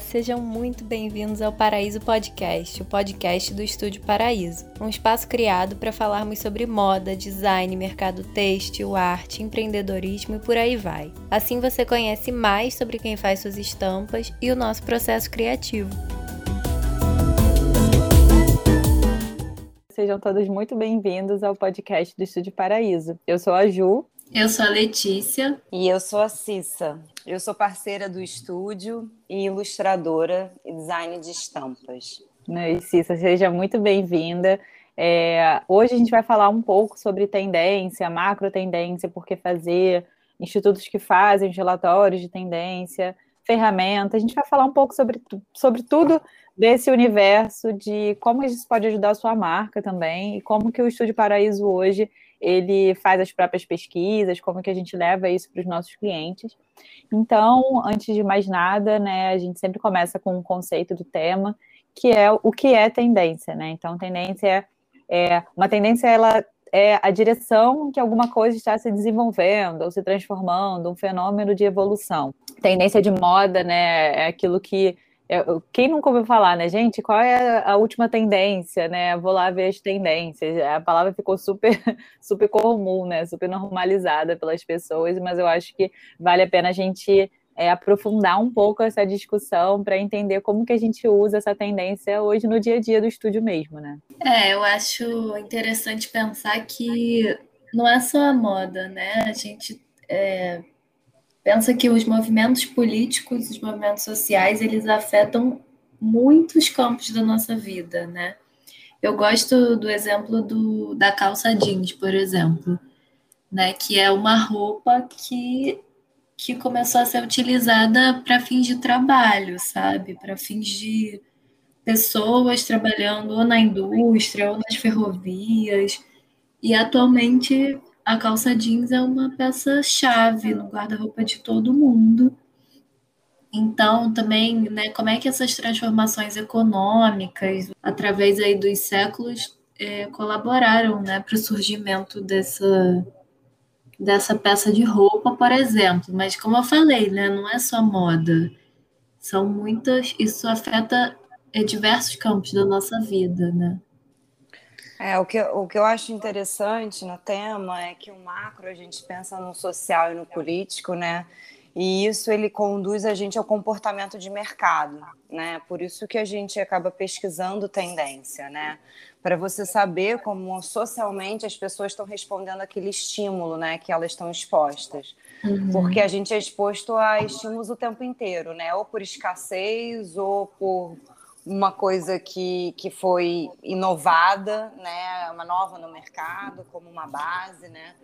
Sejam muito bem-vindos ao Paraíso Podcast, o podcast do Estúdio Paraíso, um espaço criado para falarmos sobre moda, design, mercado têxtil, arte, empreendedorismo e por aí vai. Assim você conhece mais sobre quem faz suas estampas e o nosso processo criativo. Sejam todos muito bem-vindos ao podcast do Estúdio Paraíso. Eu sou a Ju. Eu sou a Letícia. E eu sou a Cissa. Eu sou parceira do estúdio e ilustradora e design de estampas. Né, Cissa, seja muito bem-vinda. É, hoje a gente vai falar um pouco sobre tendência, macro tendência, por que fazer, institutos que fazem os relatórios de tendência, ferramentas. A gente vai falar um pouco sobre, sobre tudo desse universo de como isso pode ajudar a sua marca também e como que o Estúdio Paraíso hoje ele faz as próprias pesquisas, como que a gente leva isso para os nossos clientes. Então, antes de mais nada, né, a gente sempre começa com um conceito do tema, que é o que é tendência, né? Então, tendência é, é uma tendência, ela é a direção que alguma coisa está se desenvolvendo ou se transformando, um fenômeno de evolução. Tendência de moda, né, é aquilo que quem nunca ouviu falar, né, gente? Qual é a última tendência, né? Vou lá ver as tendências. A palavra ficou super, super comum, né? Super normalizada pelas pessoas, mas eu acho que vale a pena a gente é, aprofundar um pouco essa discussão para entender como que a gente usa essa tendência hoje no dia a dia do estúdio mesmo, né? É, eu acho interessante pensar que não é só a moda, né? A gente é pensa que os movimentos políticos, os movimentos sociais, eles afetam muitos campos da nossa vida, né? Eu gosto do exemplo do, da calça jeans, por exemplo, né? Que é uma roupa que, que começou a ser utilizada para fins de trabalho, sabe? Para fins de pessoas trabalhando ou na indústria ou nas ferrovias. E atualmente a calça jeans é uma peça-chave no guarda-roupa de todo mundo. Então, também, né, como é que essas transformações econômicas, através aí dos séculos, é, colaboraram né, para o surgimento dessa, dessa peça de roupa, por exemplo. Mas, como eu falei, né, não é só moda. São muitas, isso afeta é, diversos campos da nossa vida, né? É, o, que, o que eu acho interessante no tema é que o macro a gente pensa no social e no político, né? E isso ele conduz a gente ao comportamento de mercado, né? Por isso que a gente acaba pesquisando tendência, né? Para você saber como socialmente as pessoas estão respondendo aquele estímulo, né? Que elas estão expostas. Uhum. Porque a gente é exposto a estímulos o tempo inteiro, né? Ou por escassez, ou por uma coisa que, que foi inovada, né, uma nova no mercado, como uma base, né?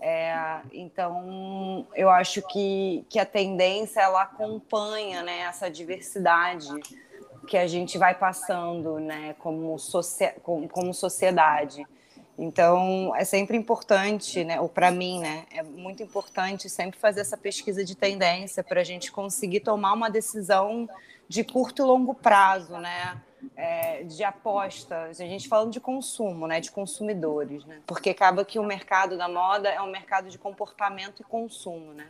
É, então, eu acho que, que a tendência ela acompanha né, essa diversidade que a gente vai passando né, como, como, como sociedade. Então, é sempre importante, né, ou para mim, né, é muito importante sempre fazer essa pesquisa de tendência para a gente conseguir tomar uma decisão de curto e longo prazo, né? É, de apostas, a gente falando de consumo, né, de consumidores, né? Porque acaba que o mercado da moda é um mercado de comportamento e consumo, né?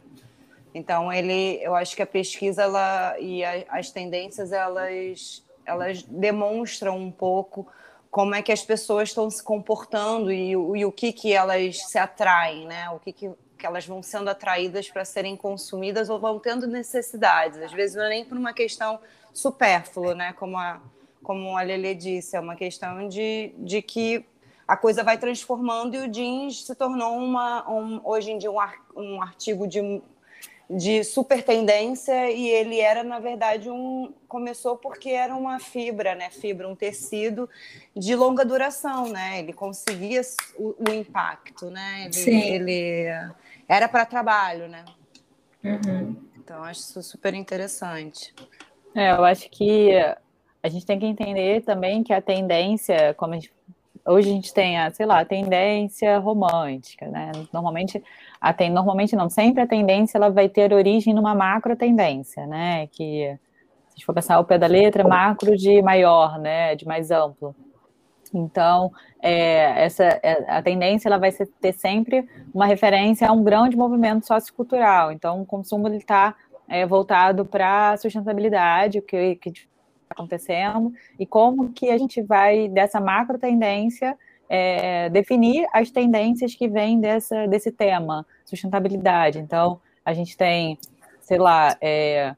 Então ele, eu acho que a pesquisa ela, e a, as tendências elas, elas demonstram um pouco como é que as pessoas estão se comportando e, e o que que elas se atraem, né? O que que elas vão sendo atraídas para serem consumidas ou vão tendo necessidades. Às vezes não é nem por uma questão supérflua, né? Como a, como a Lele disse, é uma questão de, de que a coisa vai transformando e o jeans se tornou uma, um, hoje em dia um, ar, um artigo de de super tendência e ele era na verdade um começou porque era uma fibra né fibra um tecido de longa duração né ele conseguia o, o impacto né ele, Sim. ele era para trabalho né uhum. então acho isso super interessante é, eu acho que a gente tem que entender também que a tendência como a gente hoje a gente tem a, sei lá, a tendência romântica, né? Normalmente, a tem, normalmente não, sempre a tendência ela vai ter origem numa macro tendência, né? Que se a gente for pensar o pé da letra, macro de maior, né? De mais amplo. Então, é, essa, é, a tendência ela vai ter sempre uma referência a um grande movimento sociocultural. Então, o consumo está é, voltado para a sustentabilidade, o que, que está acontecendo, e como que a gente vai, dessa macro tendência, é, definir as tendências que vêm dessa, desse tema, sustentabilidade. Então, a gente tem, sei lá, é,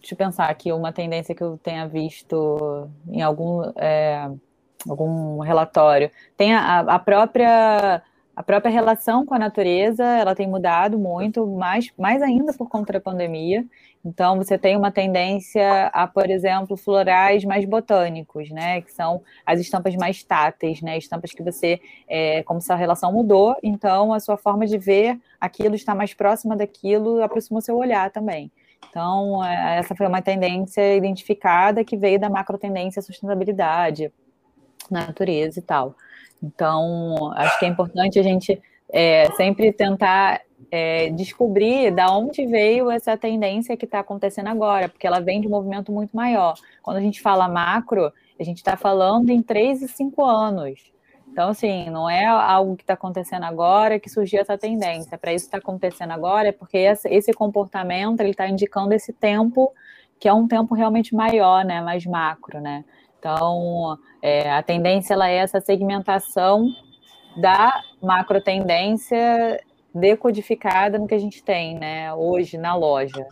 deixa eu pensar aqui, uma tendência que eu tenha visto em algum, é, algum relatório. Tem a, a própria a própria relação com a natureza, ela tem mudado muito, mais, mais ainda por conta da pandemia. Então, você tem uma tendência a, por exemplo, florais mais botânicos, né? Que são as estampas mais táteis, né? Estampas que você, é, como se a relação mudou, então a sua forma de ver aquilo está mais próxima daquilo, aproxima o seu olhar também. Então, é, essa foi uma tendência identificada que veio da macro tendência sustentabilidade, natureza e tal. Então, acho que é importante a gente é, sempre tentar é, descobrir da onde veio essa tendência que está acontecendo agora, porque ela vem de um movimento muito maior. Quando a gente fala macro, a gente está falando em três e cinco anos. Então, assim, não é algo que está acontecendo agora que surgiu essa tendência. Para isso está acontecendo agora é porque esse comportamento ele está indicando esse tempo que é um tempo realmente maior, né, mais macro, né? Então, é, a tendência ela é essa segmentação da macro tendência decodificada no que a gente tem, né, hoje na loja.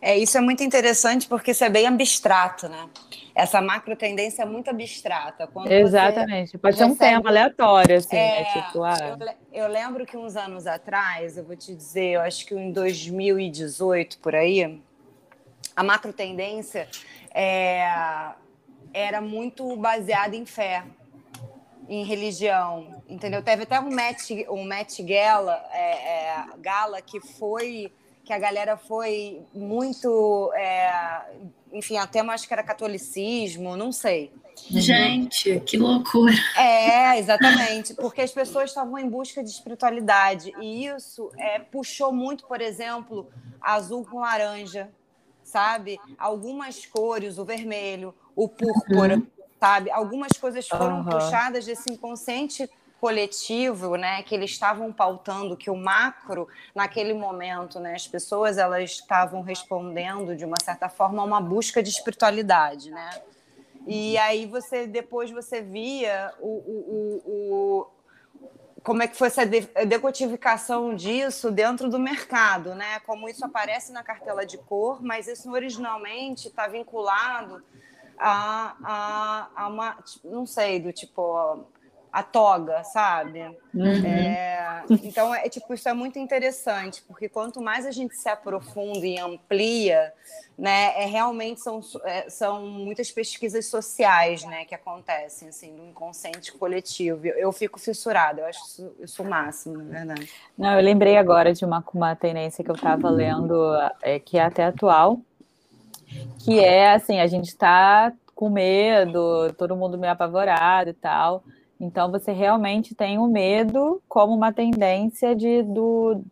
É, isso é muito interessante porque isso é bem abstrato, né? Essa macro tendência é muito abstrata. Quando Exatamente. Pode ser um tema aleatório, assim, é, né? Tipo, ah... eu, eu, lembro que uns anos atrás, eu vou te dizer, eu acho que em 2018, por aí, a macro tendência é, era muito baseada em fé, em religião, entendeu? Teve até um Met, um Met Gala, é, é, Gala que foi que a galera foi muito, é, enfim, até mais que era catolicismo, não sei. Gente, que loucura! É, exatamente, porque as pessoas estavam em busca de espiritualidade e isso é, puxou muito, por exemplo, azul com laranja, sabe? Algumas cores, o vermelho, o púrpura, uhum. sabe? Algumas coisas foram uhum. puxadas desse inconsciente coletivo, né, que eles estavam pautando que o macro naquele momento, né, as pessoas elas estavam respondendo de uma certa forma a uma busca de espiritualidade, né? E aí você depois você via o, o, o, o como é que foi essa decodificação disso dentro do mercado, né? Como isso aparece na cartela de cor, mas isso originalmente está vinculado a, a, a uma, não sei, do tipo a toga, sabe? Uhum. É, então, é tipo, isso é muito interessante, porque quanto mais a gente se aprofunda e amplia, né, é, realmente são, é, são muitas pesquisas sociais, né, que acontecem, assim, do inconsciente coletivo. Eu, eu fico fissurada, eu acho isso, isso o máximo, na verdade. Não, eu lembrei agora de uma, uma tendência que eu estava lendo, é, que é até atual, que é, assim, a gente está com medo, todo mundo meio apavorado e tal, então, você realmente tem o medo como uma tendência de, do,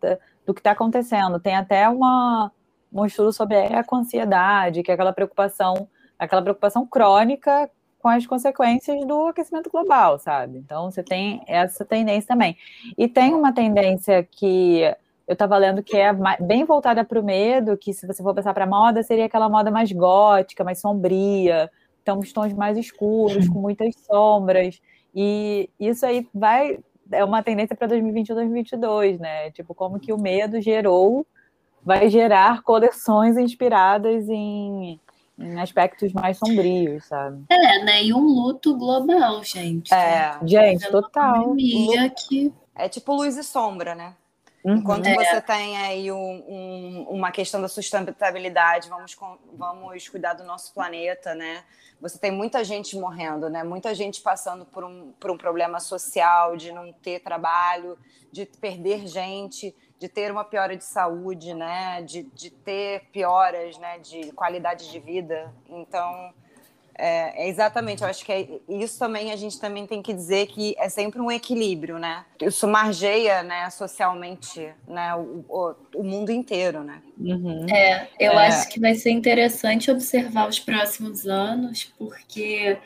do que está acontecendo. Tem até uma, um estudo sobre a eco-ansiedade, que é aquela preocupação, aquela preocupação crônica com as consequências do aquecimento global, sabe? Então, você tem essa tendência também. E tem uma tendência que eu estava lendo que é bem voltada para o medo, que se você for pensar para moda, seria aquela moda mais gótica, mais sombria, então os tons mais escuros, com muitas sombras. E isso aí vai é uma tendência para 2021, 2022, né? Tipo, como que o medo gerou, vai gerar coleções inspiradas em, em aspectos mais sombrios, sabe? É, né? E um luto global, gente. É, gente, é total. Que... É tipo luz e sombra, né? Uhum. Enquanto é. você tem aí um, um, uma questão da sustentabilidade, vamos, vamos cuidar do nosso planeta, né? você tem muita gente morrendo, né? Muita gente passando por um, por um problema social, de não ter trabalho, de perder gente, de ter uma piora de saúde, né? De, de ter pioras, né? De qualidade de vida. Então, é, é, exatamente, eu acho que é, isso também a gente também tem que dizer que é sempre um equilíbrio, né? Isso margeia, né, socialmente, né, o, o, o mundo inteiro, né? Uhum. É, eu é. acho que vai ser interessante observar os próximos anos, porque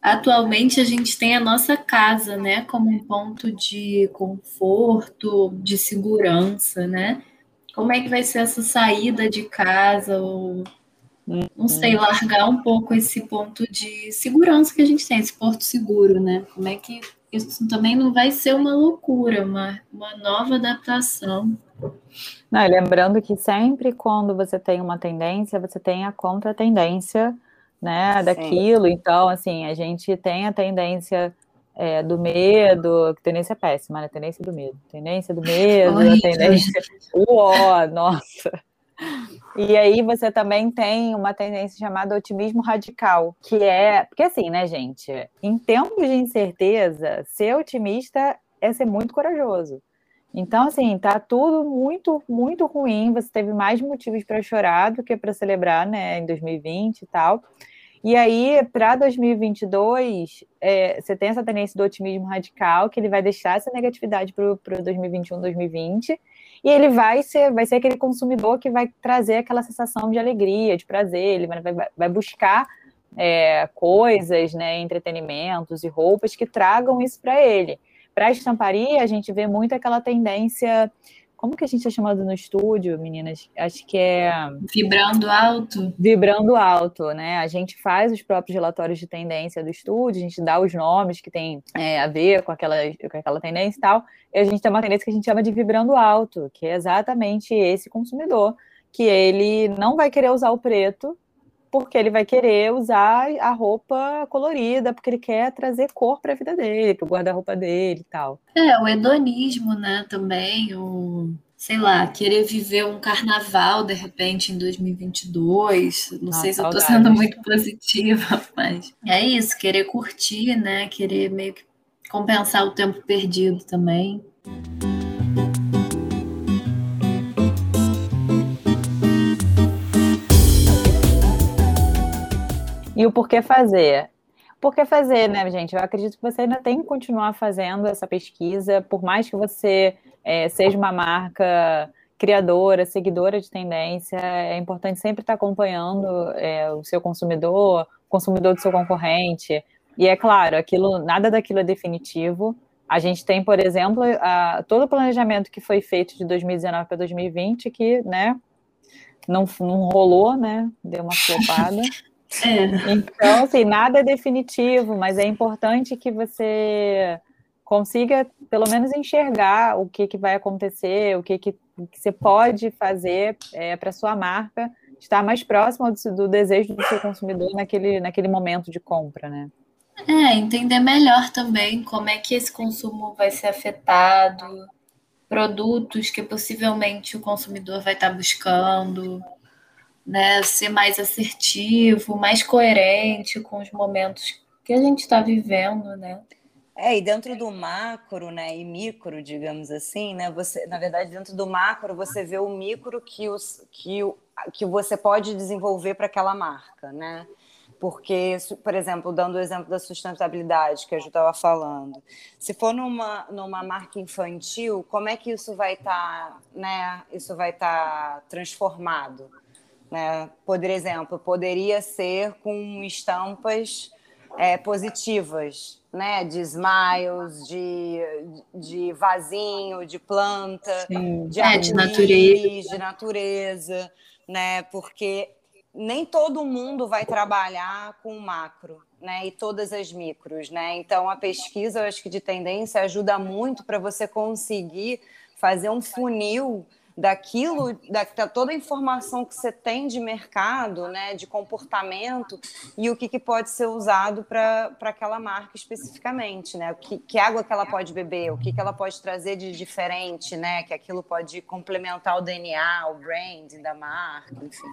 atualmente a gente tem a nossa casa, né, como um ponto de conforto, de segurança, né? como é que vai ser essa saída de casa, ou não sei, largar um pouco esse ponto de segurança que a gente tem, esse porto seguro, né? Como é que isso também não vai ser uma loucura, uma, uma nova adaptação. Não, lembrando que sempre quando você tem uma tendência, você tem a contra-tendência né, daquilo. Então, assim, a gente tem a tendência é, do medo, que tendência é péssima, né? Tendência do medo. Tendência do medo, a tendência. Uó, nossa! E aí você também tem uma tendência chamada otimismo radical, que é. Porque assim, né, gente? Em tempos de incerteza, ser otimista é ser muito corajoso. Então, assim, tá tudo muito, muito ruim. Você teve mais motivos para chorar do que para celebrar, né, em 2020 e tal. E aí, para 2022, é, você tem essa tendência do otimismo radical, que ele vai deixar essa negatividade para o 2021, 2020, e ele vai ser, vai ser aquele consumidor que vai trazer aquela sensação de alegria, de prazer, ele vai, vai, buscar é, coisas, né, entretenimentos e roupas que tragam isso para ele. Para a estamparia, a gente vê muito aquela tendência como que a gente é chamado no estúdio, meninas? Acho que é. Vibrando alto. Vibrando alto, né? A gente faz os próprios relatórios de tendência do estúdio, a gente dá os nomes que tem é, a ver com aquela, com aquela tendência e tal. E a gente tem uma tendência que a gente chama de vibrando alto, que é exatamente esse consumidor, que ele não vai querer usar o preto, porque ele vai querer usar a roupa colorida, porque ele quer trazer cor para a vida dele, para o guarda-roupa dele e tal. É, o hedonismo, né, também, o, sei lá, querer viver um carnaval de repente em 2022. Não sei se eu estou sendo muito positiva, mas é isso, querer curtir, né, querer meio que compensar o tempo perdido também. E o porquê fazer? Por que fazer, né, gente? Eu acredito que você ainda tem que continuar fazendo essa pesquisa, por mais que você é, seja uma marca criadora, seguidora de tendência, é importante sempre estar acompanhando é, o seu consumidor, o consumidor do seu concorrente. E é claro, aquilo, nada daquilo é definitivo. A gente tem, por exemplo, a, todo o planejamento que foi feito de 2019 para 2020, que né, não, não rolou, né? Deu uma flopada. É. Então, assim, nada é definitivo, mas é importante que você consiga, pelo menos, enxergar o que, que vai acontecer, o que, que, que você pode fazer é, para sua marca estar mais próximo do, do, desejo do seu consumidor naquele, naquele momento de compra, né? É, entender melhor também como é que esse consumo vai ser afetado, produtos que possivelmente o consumidor vai estar buscando, né, ser mais assertivo, mais coerente com os momentos que a gente está vivendo, né? É, e dentro do macro, né, e micro, digamos assim, né, você, na verdade, dentro do macro, você vê o micro que, os, que, que você pode desenvolver para aquela marca, né? Porque, por exemplo, dando o exemplo da sustentabilidade que a Ju estava falando, se for numa, numa marca infantil, como é que isso vai estar, tá, né? Isso vai estar tá transformado? Né? Por exemplo, poderia ser com estampas é, positivas, né? De smiles, de, de vasinho, de planta, Sim. de, é, de natureza, de natureza, né? Porque nem todo mundo vai trabalhar com macro, né? E todas as micros, né? Então a pesquisa, eu acho que de tendência ajuda muito para você conseguir fazer um funil daquilo, da, toda a informação que você tem de mercado, né, de comportamento e o que, que pode ser usado para aquela marca especificamente, né? Que, que água que ela pode beber, o que, que ela pode trazer de diferente, né? Que aquilo pode complementar o DNA, o branding da marca, enfim.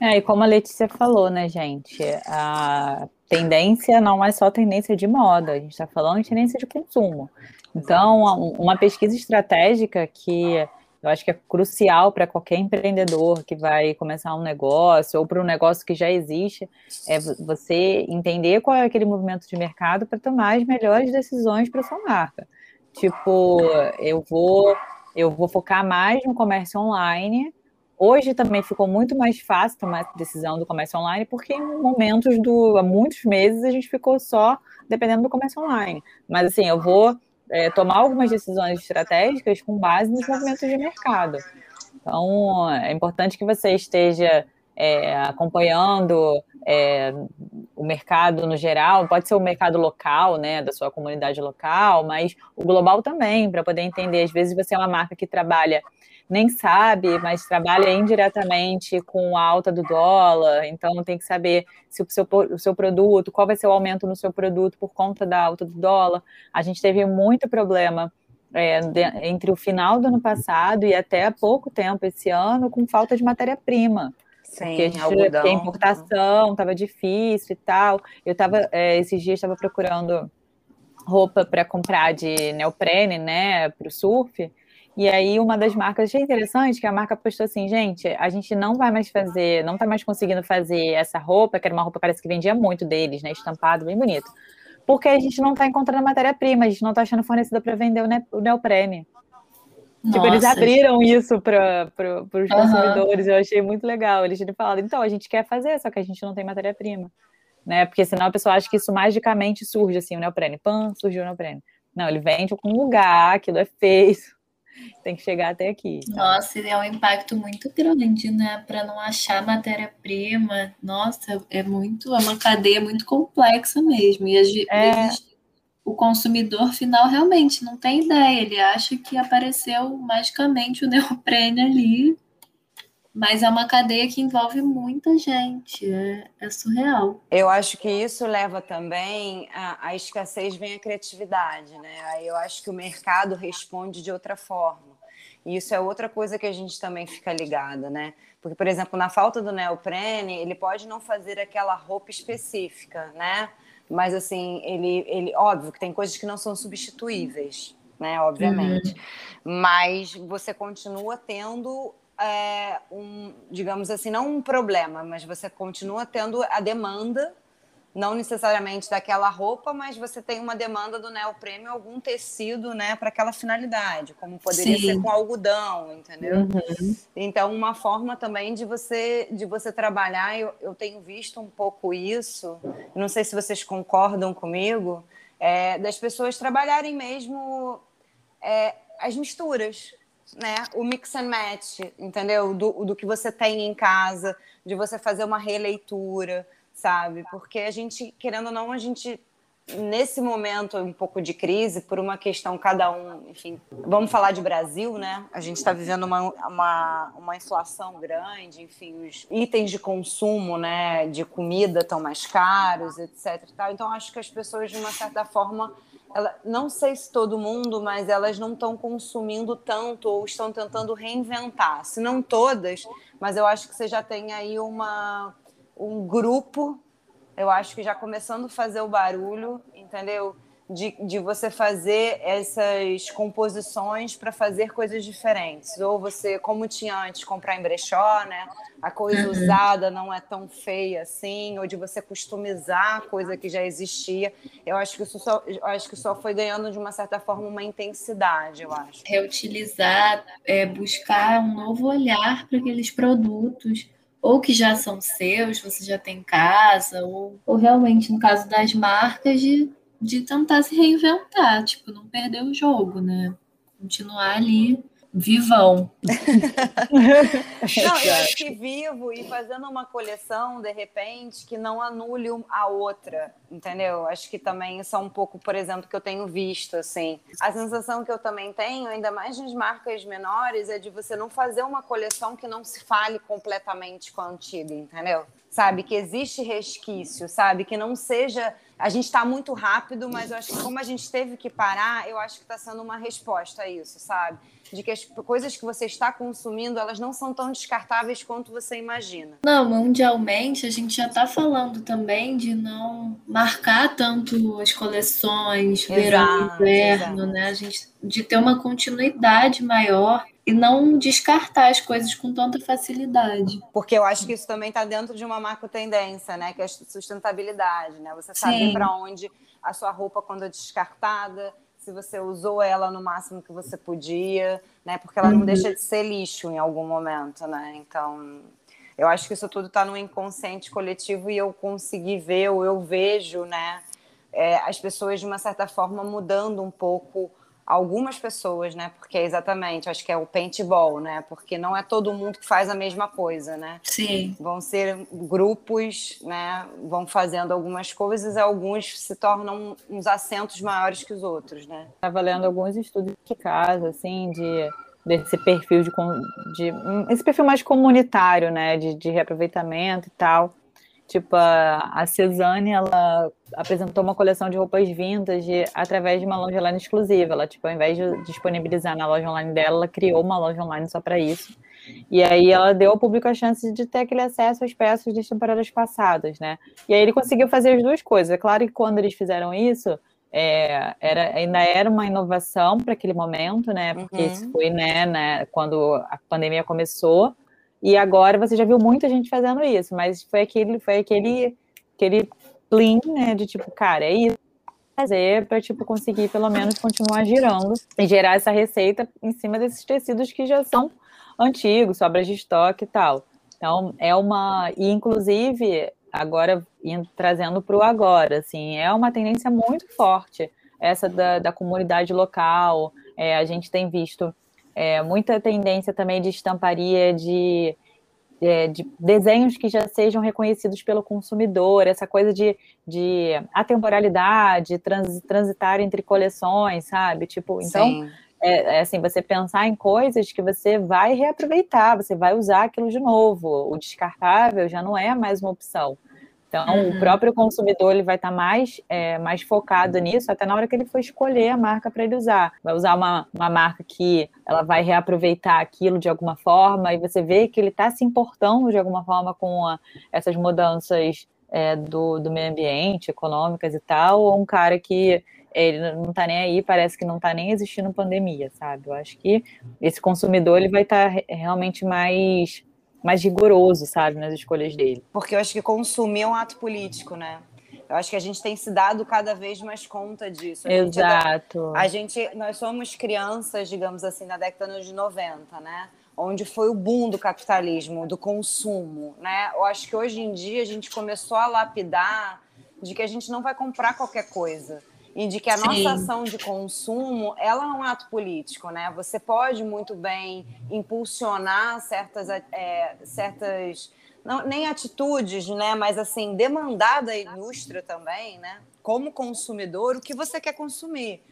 É, e como a Letícia falou, né, gente, a tendência não é só tendência de moda, a gente está falando de tendência de consumo. Então, uma pesquisa estratégica que eu acho que é crucial para qualquer empreendedor que vai começar um negócio ou para um negócio que já existe, é você entender qual é aquele movimento de mercado para tomar as melhores decisões para sua marca. Tipo, eu vou eu vou focar mais no comércio online. Hoje também ficou muito mais fácil tomar essa decisão do comércio online, porque em momentos do há muitos meses a gente ficou só dependendo do comércio online. Mas assim, eu vou é, tomar algumas decisões estratégicas com base nos movimentos de mercado. Então, é importante que você esteja é, acompanhando é, o mercado no geral, pode ser o mercado local, né, da sua comunidade local, mas o global também, para poder entender. Às vezes você é uma marca que trabalha, nem sabe, mas trabalha indiretamente com a alta do dólar, então tem que saber se o seu, o seu produto, qual vai ser o aumento no seu produto por conta da alta do dólar. A gente teve muito problema é, de, entre o final do ano passado e até pouco tempo esse ano com falta de matéria-prima. Sim, porque a, gente, algodão. a importação estava difícil e tal. Eu estava, é, esses dias, estava procurando roupa para comprar de neoprene, né, para o surf. E aí, uma das marcas, achei interessante que a marca postou assim: gente, a gente não vai mais fazer, não está mais conseguindo fazer essa roupa, que era uma roupa, parece que vendia muito deles, né, estampado, bem bonito porque a gente não está encontrando matéria-prima, a gente não está achando fornecedor para vender o neoprene. Nossa. Tipo, eles abriram isso para os consumidores, eu achei muito legal. Eles tinham falado, então, a gente quer fazer, só que a gente não tem matéria-prima. Né? Porque senão a pessoa acha que isso magicamente surge, assim, o neoprene. Pã, surgiu o neoprene. Não, ele vem de algum lugar, aquilo é feito tem que chegar até aqui. Tá? Nossa, é um impacto muito grande, né? Para não achar matéria-prima. Nossa, é muito, é uma cadeia muito complexa mesmo. E às é... vezes o consumidor final realmente não tem ideia. Ele acha que apareceu magicamente o neoprene ali. Mas é uma cadeia que envolve muita gente, é, é surreal. Eu acho que isso leva também a, a escassez vem a criatividade, né? Aí eu acho que o mercado responde de outra forma. E isso é outra coisa que a gente também fica ligada, né? Porque, por exemplo, na falta do neoprene, ele pode não fazer aquela roupa específica, né? Mas assim, ele, ele óbvio que tem coisas que não são substituíveis, né? Obviamente. Uhum. Mas você continua tendo é, um, digamos assim, não um problema, mas você continua tendo a demanda, não necessariamente daquela roupa, mas você tem uma demanda do neoprene algum tecido, né, para aquela finalidade, como poderia Sim. ser com algodão, entendeu? Uhum. Então, uma forma também de você de você trabalhar, eu, eu tenho visto um pouco isso, não sei se vocês concordam comigo, é, das pessoas trabalharem mesmo é, as misturas, né, o mix and match, entendeu? Do, do que você tem em casa, de você fazer uma releitura, sabe? Porque a gente, querendo ou não, a gente nesse momento um pouco de crise, por uma questão cada um, enfim, vamos falar de Brasil, né? A gente está vivendo uma, uma, uma inflação grande, enfim, os itens de consumo, né, de comida estão mais caros, etc. Então acho que as pessoas de uma certa forma ela, não sei se todo mundo, mas elas não estão consumindo tanto ou estão tentando reinventar. Se não todas, mas eu acho que você já tem aí uma, um grupo, eu acho que já começando a fazer o barulho, entendeu? De, de você fazer essas composições para fazer coisas diferentes. Ou você, como tinha antes, comprar em brechó, né? A coisa uhum. usada não é tão feia assim, ou de você customizar a coisa que já existia. Eu acho que isso só, acho que só foi ganhando de uma certa forma uma intensidade, eu acho. Reutilizar, é, buscar um novo olhar para aqueles produtos ou que já são seus, você já tem em casa, ou, ou realmente, no caso das marcas, de de tentar se reinventar, tipo, não perder o jogo, né? Continuar ali vivão. não, eu acho que vivo e fazendo uma coleção, de repente, que não anule a outra, entendeu? Acho que também isso é um pouco, por exemplo, que eu tenho visto, assim. A sensação que eu também tenho, ainda mais nas marcas menores, é de você não fazer uma coleção que não se fale completamente com a antiga, entendeu? Sabe? Que existe resquício, sabe? Que não seja a gente está muito rápido, mas eu acho que como a gente teve que parar, eu acho que está sendo uma resposta a isso, sabe? De que as coisas que você está consumindo, elas não são tão descartáveis quanto você imagina. Não, mundialmente a gente já está falando também de não marcar tanto as coleções, verão, inverno, né? A gente de ter uma continuidade maior e não descartar as coisas com tanta facilidade. Porque eu acho que isso também está dentro de uma macro tendência, né? Que é a sustentabilidade, né? Você sabe para onde a sua roupa quando é descartada, se você usou ela no máximo que você podia, né? Porque ela não uhum. deixa de ser lixo em algum momento, né? Então, eu acho que isso tudo está no inconsciente coletivo e eu consegui ver, ou eu vejo, né? É, as pessoas de uma certa forma mudando um pouco algumas pessoas, né? Porque é exatamente, acho que é o paintball, né? Porque não é todo mundo que faz a mesma coisa, né? Sim. Vão ser grupos, né? Vão fazendo algumas coisas, e alguns se tornam uns assentos maiores que os outros, né? Estava lendo alguns estudos de casa, assim, de desse perfil de, de esse perfil mais comunitário, né? De, de reaproveitamento e tal. Tipo, a, a Cezanne, ela apresentou uma coleção de roupas vintage através de uma loja online exclusiva. Ela, tipo, ao invés de disponibilizar na loja online dela, ela criou uma loja online só para isso. E aí ela deu ao público a chance de ter aquele acesso às peças das temporadas passadas, né? E aí ele conseguiu fazer as duas coisas. É claro que quando eles fizeram isso, é, era, ainda era uma inovação para aquele momento, né? Porque uhum. isso foi, né, né, quando a pandemia começou. E agora você já viu muita gente fazendo isso, mas foi aquele, foi aquele, aquele plim, né, de tipo, cara, é isso fazer para tipo conseguir pelo menos continuar girando e gerar essa receita em cima desses tecidos que já são antigos, sobras de estoque e tal. Então, é uma e inclusive agora indo, trazendo para o agora, assim, é uma tendência muito forte essa da, da comunidade local. É, a gente tem visto é, muita tendência também de estamparia de, é, de desenhos que já sejam reconhecidos pelo consumidor, essa coisa de, de atemporalidade, trans, transitar entre coleções, sabe? Tipo, então, é, é, assim, você pensar em coisas que você vai reaproveitar, você vai usar aquilo de novo. O descartável já não é mais uma opção. Então, uhum. o próprio consumidor ele vai estar tá mais, é, mais focado nisso até na hora que ele for escolher a marca para ele usar. Vai usar uma, uma marca que ela vai reaproveitar aquilo de alguma forma e você vê que ele está se importando de alguma forma com a, essas mudanças é, do, do meio ambiente, econômicas e tal, ou um cara que ele não está nem aí, parece que não está nem existindo pandemia, sabe? Eu acho que esse consumidor ele vai estar tá realmente mais mais rigoroso, sabe, nas escolhas dele. Porque eu acho que consumir é um ato político, né? Eu acho que a gente tem se dado cada vez mais conta disso. A Exato. Gente, a gente, nós somos crianças, digamos assim, na década de 90, né? Onde foi o boom do capitalismo, do consumo, né? Eu acho que hoje em dia a gente começou a lapidar de que a gente não vai comprar qualquer coisa e de que a Sim. nossa ação de consumo ela é um ato político, né? Você pode muito bem impulsionar certas, é, certas não, nem atitudes, né? Mas assim demandar da indústria também, né? Como consumidor, o que você quer consumir.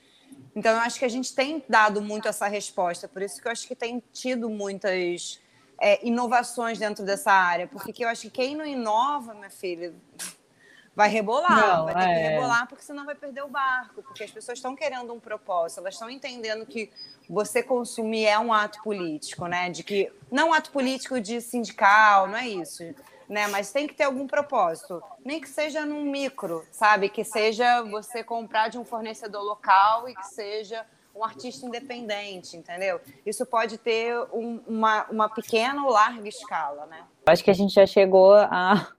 Então eu acho que a gente tem dado muito essa resposta, por isso que eu acho que tem tido muitas é, inovações dentro dessa área, porque eu acho que quem não inova, minha filha, vai rebolar, não, vai ter é... que rebolar, porque senão vai perder o barco, porque as pessoas estão querendo um propósito, elas estão entendendo que você consumir é um ato político, né? De que não um ato político de sindical, não é isso, né? Mas tem que ter algum propósito, nem que seja num micro, sabe? Que seja você comprar de um fornecedor local e que seja um artista independente, entendeu? Isso pode ter um, uma, uma pequena ou larga escala, né? Acho que a gente já chegou a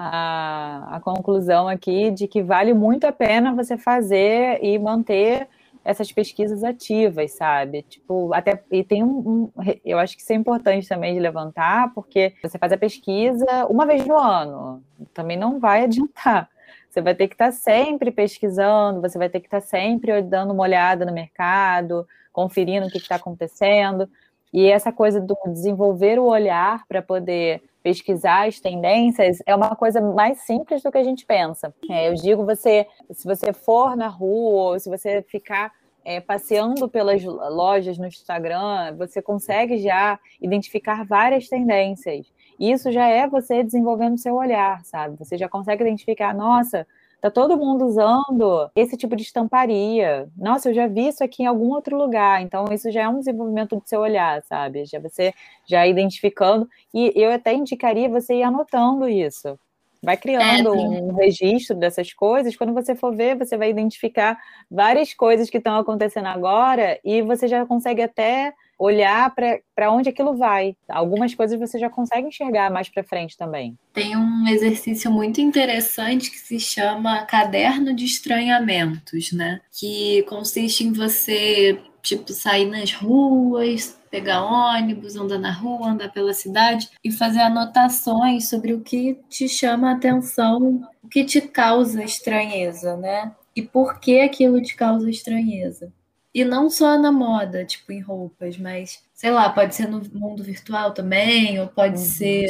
a, a conclusão aqui de que vale muito a pena você fazer e manter essas pesquisas ativas, sabe? Tipo, até e tem um, um, eu acho que isso é importante também de levantar, porque você faz a pesquisa uma vez no ano, também não vai adiantar. Você vai ter que estar sempre pesquisando, você vai ter que estar sempre dando uma olhada no mercado, conferindo o que está acontecendo. E essa coisa do desenvolver o olhar para poder pesquisar as tendências é uma coisa mais simples do que a gente pensa. É, eu digo você, se você for na rua ou se você ficar é, passeando pelas lojas no Instagram, você consegue já identificar várias tendências. Isso já é você desenvolvendo seu olhar, sabe? Você já consegue identificar, nossa, Tá todo mundo usando esse tipo de estamparia. Nossa, eu já vi isso aqui em algum outro lugar. Então, isso já é um desenvolvimento do seu olhar, sabe? Já você já identificando. E eu até indicaria você ir anotando isso. Vai criando é, um registro dessas coisas. Quando você for ver, você vai identificar várias coisas que estão acontecendo agora e você já consegue até olhar para onde aquilo vai. Algumas coisas você já consegue enxergar mais para frente também. Tem um exercício muito interessante que se chama caderno de estranhamentos, né? Que consiste em você, tipo, sair nas ruas, pegar ônibus, andar na rua, andar pela cidade e fazer anotações sobre o que te chama a atenção, o que te causa estranheza, né? E por que aquilo te causa estranheza. E não só na moda, tipo em roupas, mas sei lá, pode ser no mundo virtual também, ou pode uhum. ser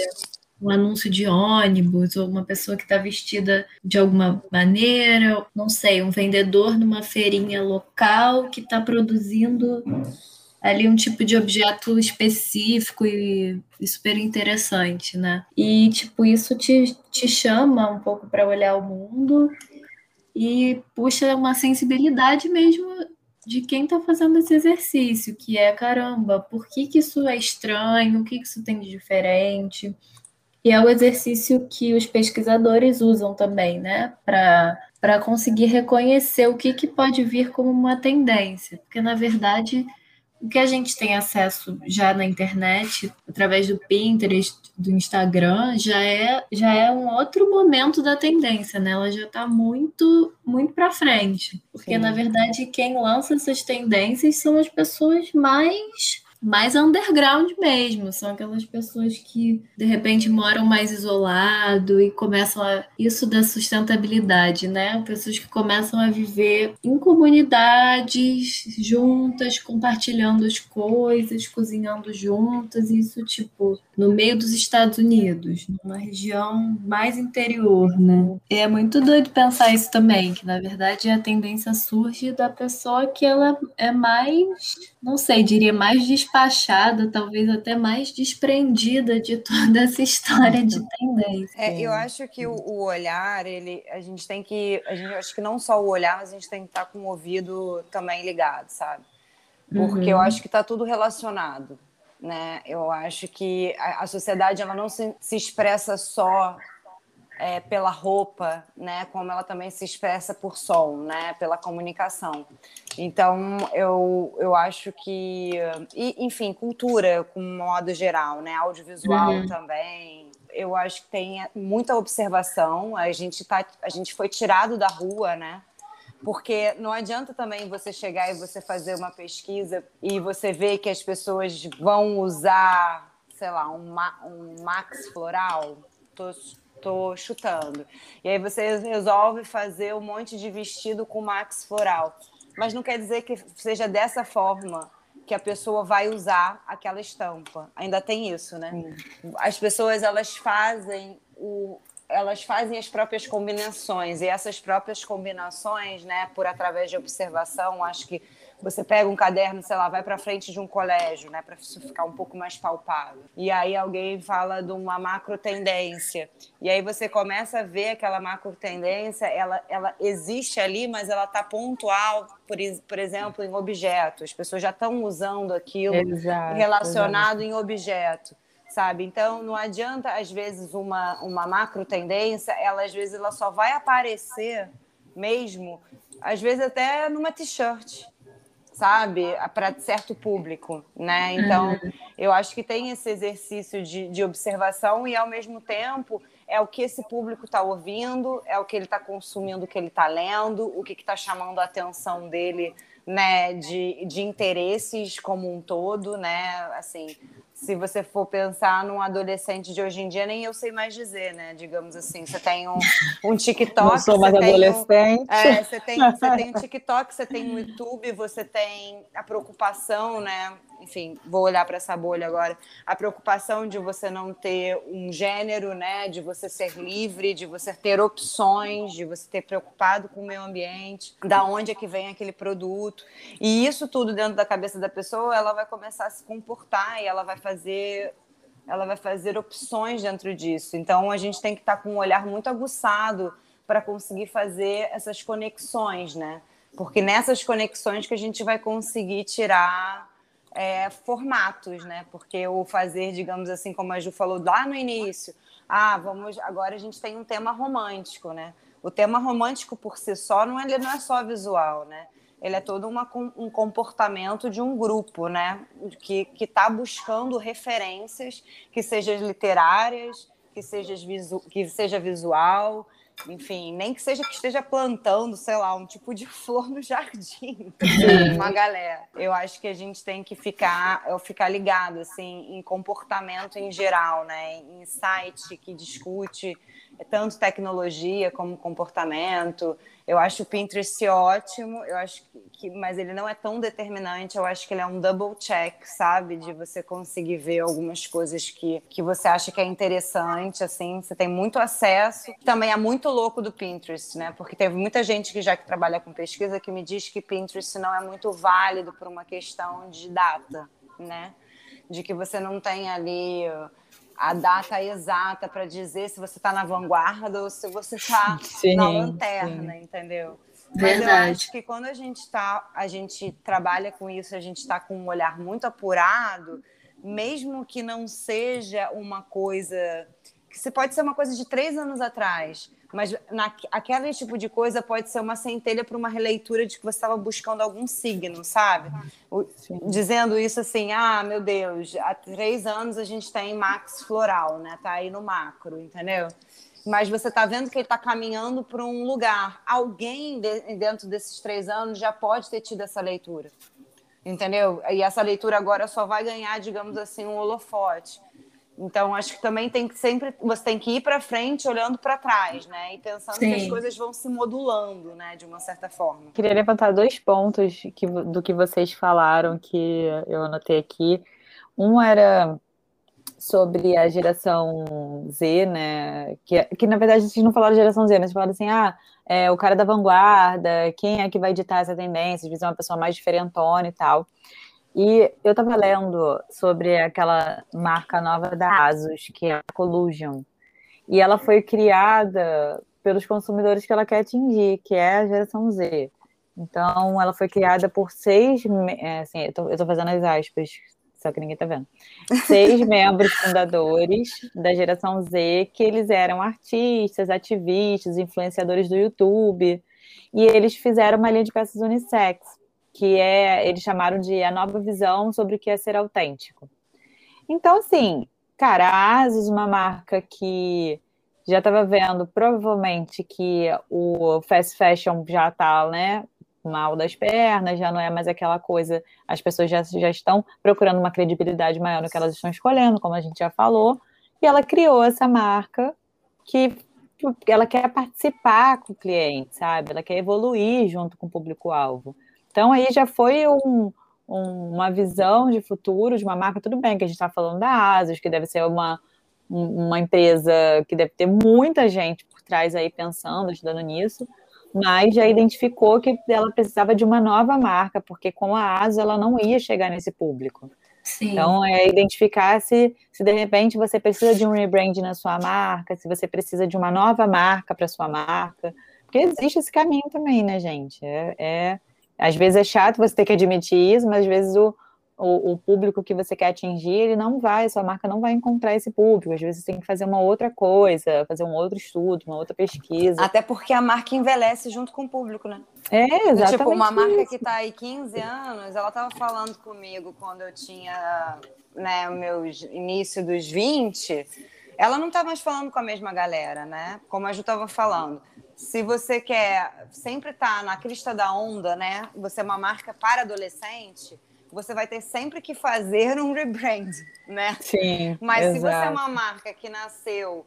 um anúncio de ônibus, ou uma pessoa que está vestida de alguma maneira, não sei, um vendedor numa feirinha local que está produzindo ali um tipo de objeto específico e, e, super interessante, né? E, tipo, isso te, te chama um pouco para olhar o mundo e puxa uma sensibilidade mesmo de quem está fazendo esse exercício, que é, caramba, por que, que isso é estranho? O que, que isso tem de diferente? E é o exercício que os pesquisadores usam também, né? Para conseguir reconhecer o que, que pode vir como uma tendência. Porque, na verdade, o que a gente tem acesso já na internet, através do Pinterest, do Instagram, já é, já é um outro momento da tendência, né? Ela já está muito, muito para frente. Porque, Sim. na verdade, quem lança essas tendências são as pessoas mais mais underground mesmo. São aquelas pessoas que de repente moram mais isolado e começam a isso da sustentabilidade, né? Pessoas que começam a viver em comunidades juntas, compartilhando as coisas, cozinhando juntas, isso tipo no meio dos Estados Unidos, numa região mais interior, né? E é muito doido pensar isso também, que na verdade a tendência surge da pessoa que ela é mais, não sei, diria mais despachada, talvez até mais desprendida de toda essa história de tendência. É, eu acho que o, o, olhar, ele, a gente tem que, a gente acho que não só o olhar, mas a gente tem que estar com o ouvido também ligado, sabe? Porque uhum. eu acho que está tudo relacionado, né? Eu acho que a, a sociedade ela não se, se expressa só é, pela roupa, né, como ela também se expressa por som, né, pela comunicação. Então, eu, eu acho que, e, enfim, cultura, com modo geral, né, audiovisual uhum. também. Eu acho que tem muita observação. A gente tá, a gente foi tirado da rua, né? Porque não adianta também você chegar e você fazer uma pesquisa e você ver que as pessoas vão usar, sei lá, um, um max floral. Tô tô chutando. E aí você resolve fazer um monte de vestido com max floral. Mas não quer dizer que seja dessa forma que a pessoa vai usar aquela estampa. Ainda tem isso, né? As pessoas elas fazem o elas fazem as próprias combinações e essas próprias combinações, né, por através de observação, acho que você pega um caderno, sei lá, vai para frente de um colégio, né, para isso ficar um pouco mais palpável. E aí alguém fala de uma macro tendência. E aí você começa a ver aquela macro tendência, ela, ela existe ali, mas ela está pontual, por, por exemplo, em objeto. As pessoas já estão usando aquilo exato, relacionado exato. em objeto sabe? Então não adianta às vezes uma uma macro tendência, ela às vezes ela só vai aparecer mesmo, às vezes até numa t-shirt, sabe? Para certo público, né? Então, uhum. eu acho que tem esse exercício de, de observação e, ao mesmo tempo, é o que esse público está ouvindo, é o que ele está consumindo, o que ele está lendo, o que está chamando a atenção dele, né? De, de interesses como um todo, né? Assim, se você for pensar num adolescente de hoje em dia, nem eu sei mais dizer, né? Digamos assim, você tem um, um TikTok. Não sou mais adolescente. Um, é, você, tem, você tem um TikTok, você tem um YouTube, você tem a preocupação, né? enfim, vou olhar para essa bolha agora, a preocupação de você não ter um gênero, né, de você ser livre, de você ter opções, de você ter preocupado com o meio ambiente, da onde é que vem aquele produto. E isso tudo dentro da cabeça da pessoa, ela vai começar a se comportar e ela vai fazer ela vai fazer opções dentro disso. Então a gente tem que estar com um olhar muito aguçado para conseguir fazer essas conexões, né? Porque nessas conexões que a gente vai conseguir tirar é, formatos, né? Porque o fazer, digamos assim, como a Ju falou lá no início, ah, vamos, agora a gente tem um tema romântico, né? O tema romântico por si só não, ele não é só visual, né? Ele é todo uma, um comportamento de um grupo, né? Que está buscando referências, que sejam literárias, que seja, visu, que seja visual, enfim, nem que seja que esteja plantando, sei lá, um tipo de flor no jardim, uma galera. Eu acho que a gente tem que ficar, eu ficar ligado assim em comportamento em geral, né, em site que discute tanto tecnologia como comportamento. Eu acho o Pinterest ótimo, eu acho que, mas ele não é tão determinante. Eu acho que ele é um double check, sabe, de você conseguir ver algumas coisas que, que você acha que é interessante, assim. Você tem muito acesso. Também é muito louco do Pinterest, né? Porque teve muita gente que já que trabalha com pesquisa que me diz que Pinterest não é muito válido por uma questão de data, né? De que você não tem ali a data exata para dizer se você está na vanguarda ou se você está na lanterna, sim. entendeu? Verdade. Mas eu acho que quando a gente tá, a gente trabalha com isso, a gente está com um olhar muito apurado, mesmo que não seja uma coisa se pode ser uma coisa de três anos atrás, mas na, aquele tipo de coisa pode ser uma centelha para uma releitura de que você estava buscando algum signo, sabe? O, dizendo isso assim, ah, meu Deus, há três anos a gente tem Max Floral, né? Tá aí no macro, entendeu? Mas você está vendo que ele está caminhando para um lugar. Alguém de, dentro desses três anos já pode ter tido essa leitura, entendeu? E essa leitura agora só vai ganhar, digamos assim, um holofote. Então, acho que também tem que sempre você tem que ir para frente olhando para trás, né? E pensando Sim. que as coisas vão se modulando, né, de uma certa forma. Queria levantar dois pontos que, do que vocês falaram que eu anotei aqui. Um era sobre a geração Z, né? Que, que na verdade a gente não falaram geração Z, mas falaram assim: ah, é, o cara da vanguarda, quem é que vai editar essa tendência? Às vezes é uma pessoa mais diferentona e tal. E eu estava lendo sobre aquela marca nova da Asus, que é a Collusion. E ela foi criada pelos consumidores que ela quer atingir, que é a geração Z. Então, ela foi criada por seis, é, assim, eu estou fazendo as aspas, só que ninguém está vendo. Seis membros fundadores da geração Z, que eles eram artistas, ativistas, influenciadores do YouTube, e eles fizeram uma linha de peças unissex que é eles chamaram de a nova visão sobre o que é ser autêntico. Então, assim, cara, a Asus, uma marca que já estava vendo provavelmente que o fast fashion já está, né, mal das pernas, já não é mais aquela coisa, as pessoas já, já estão procurando uma credibilidade maior no que elas estão escolhendo, como a gente já falou, e ela criou essa marca que ela quer participar com o cliente, sabe? Ela quer evoluir junto com o público-alvo. Então, aí já foi um, um, uma visão de futuro de uma marca, tudo bem que a gente está falando da Asus, que deve ser uma, uma empresa que deve ter muita gente por trás aí pensando, ajudando nisso, mas já identificou que ela precisava de uma nova marca, porque com a Asus ela não ia chegar nesse público. Sim. Então, é identificar se, se de repente você precisa de um rebrand na sua marca, se você precisa de uma nova marca para sua marca, porque existe esse caminho também, né, gente? É, é às vezes é chato você ter que admitir isso, mas às vezes o, o, o, público que você quer atingir, ele não vai, sua marca não vai encontrar esse público. Às vezes você tem que fazer uma outra coisa, fazer um outro estudo, uma outra pesquisa. Até porque a marca envelhece junto com o público, né? É, exatamente. Tipo, uma marca isso. que está aí 15 anos, ela estava falando comigo quando eu tinha né, o meu início dos 20, ela não está mais falando com a mesma galera, né? Como a Ju estava falando se você quer sempre estar tá na crista da onda, né? Você é uma marca para adolescente, você vai ter sempre que fazer um rebrand, né? Sim. Mas exato. se você é uma marca que nasceu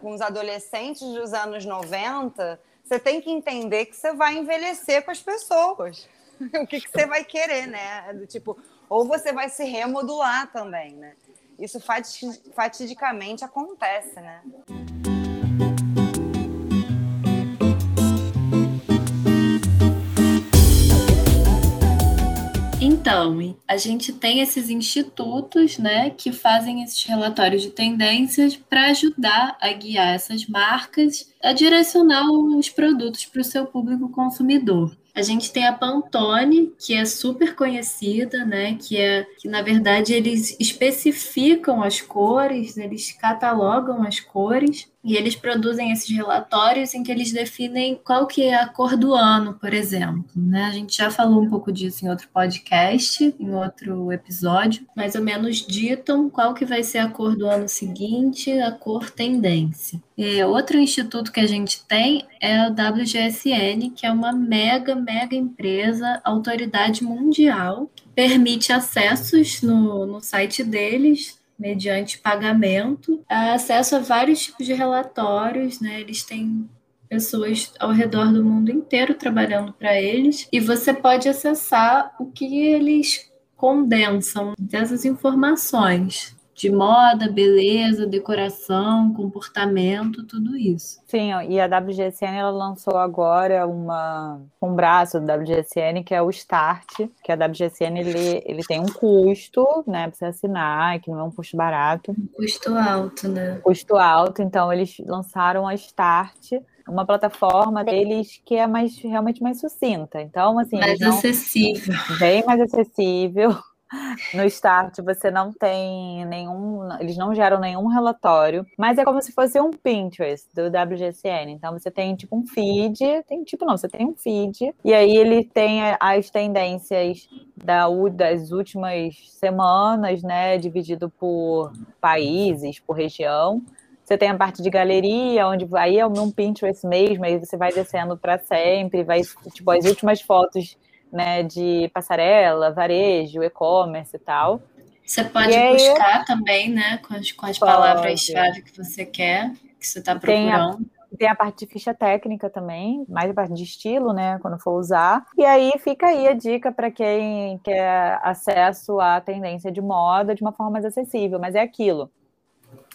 com os adolescentes dos anos 90, você tem que entender que você vai envelhecer com as pessoas. o que, que você vai querer, né? Do tipo, ou você vai se remodular também, né? Isso fatidicamente acontece, né? Então, a gente tem esses institutos, né, que fazem esses relatórios de tendências para ajudar a guiar essas marcas a direcionar os produtos para o seu público consumidor. A gente tem a Pantone, que é super conhecida, né? Que é que na verdade eles especificam as cores, eles catalogam as cores e eles produzem esses relatórios em que eles definem qual que é a cor do ano, por exemplo. Né? A gente já falou um pouco disso em outro podcast, em outro episódio. Mais ou menos ditam qual que vai ser a cor do ano seguinte, a cor tendência. E outro instituto que a gente tem é o WGSN, que é uma mega, mega empresa, autoridade mundial, permite acessos no, no site deles mediante pagamento, acesso a vários tipos de relatórios, né? Eles têm pessoas ao redor do mundo inteiro trabalhando para eles e você pode acessar o que eles condensam dessas informações de moda, beleza, decoração, comportamento, tudo isso. Sim, e a WGSN ela lançou agora uma, um braço do WGSN que é o Start, que a WGSN ele, ele tem um custo, né, para você assinar, que não é um custo barato. Um custo alto, né? Custo alto, então eles lançaram a Start, uma plataforma deles que é mais realmente mais sucinta. Então, assim, mais acessível. Bem mais acessível. No Start você não tem nenhum, eles não geram nenhum relatório, mas é como se fosse um Pinterest do WGSN. Então você tem tipo um feed, tem tipo não, você tem um feed e aí ele tem as tendências da, das últimas semanas, né, dividido por países, por região. Você tem a parte de galeria, onde aí é um Pinterest mesmo, aí você vai descendo para sempre, vai, tipo, as últimas fotos né, de passarela, varejo, e-commerce e tal. Você pode e buscar aí, também, né, com as, as palavras-chave que você quer, que você está procurando. Tem a, tem a parte de ficha técnica também, mais a parte de estilo, né, quando for usar. E aí fica aí a dica para quem quer acesso à tendência de moda de uma forma mais acessível, mas é aquilo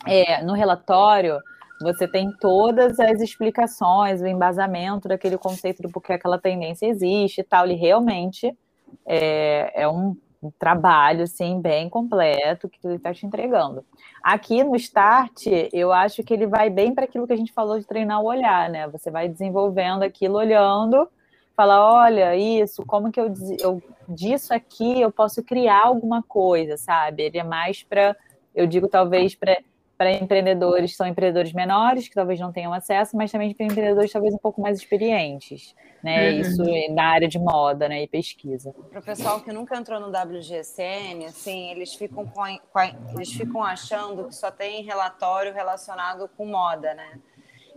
é, no relatório você tem todas as explicações, o embasamento daquele conceito do porquê aquela tendência existe e tal. Ele realmente é, é um, trabalho assim, bem completo que ele está te entregando. Aqui no Start, eu acho que ele vai bem para aquilo que a gente falou de treinar o olhar, né? Você vai desenvolvendo aquilo olhando, fala, olha, isso, como que eu, eu disso aqui eu posso criar alguma coisa, sabe? Ele é mais para, eu digo talvez para para empreendedores são empreendedores menores, que talvez não tenham acesso, mas também para empreendedores talvez um pouco mais experientes, né? Uhum. Isso na área de moda, né? E pesquisa. Para o pessoal que nunca entrou no WGSN, assim, eles ficam, com a, com a, eles ficam achando que só tem relatório relacionado com moda, né?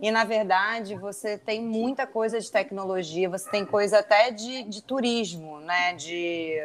E, na verdade, você tem muita coisa de tecnologia, você tem coisa até de, de turismo, né? De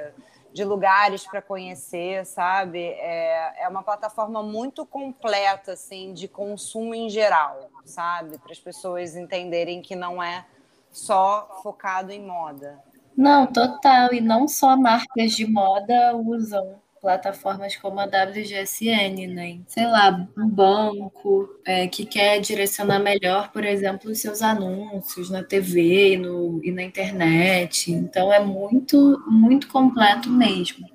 de lugares para conhecer, sabe? É, é uma plataforma muito completa, assim, de consumo em geral, sabe? Para as pessoas entenderem que não é só focado em moda. Não, total. E não só marcas de moda usam plataformas como a WGSN, né? Sei lá, um banco é, que quer direcionar melhor, por exemplo, os seus anúncios na TV e, no, e na internet. Então é muito, muito completo mesmo.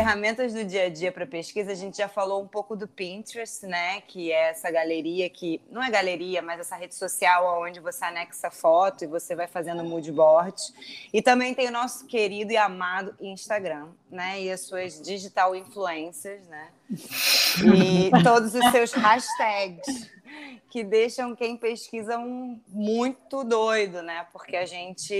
Ferramentas do dia a dia para pesquisa, a gente já falou um pouco do Pinterest, né? Que é essa galeria que não é galeria, mas essa rede social onde você anexa foto e você vai fazendo mood board. E também tem o nosso querido e amado Instagram, né? E as suas digital influencers, né? E todos os seus hashtags que deixam quem pesquisa um muito doido, né? Porque a gente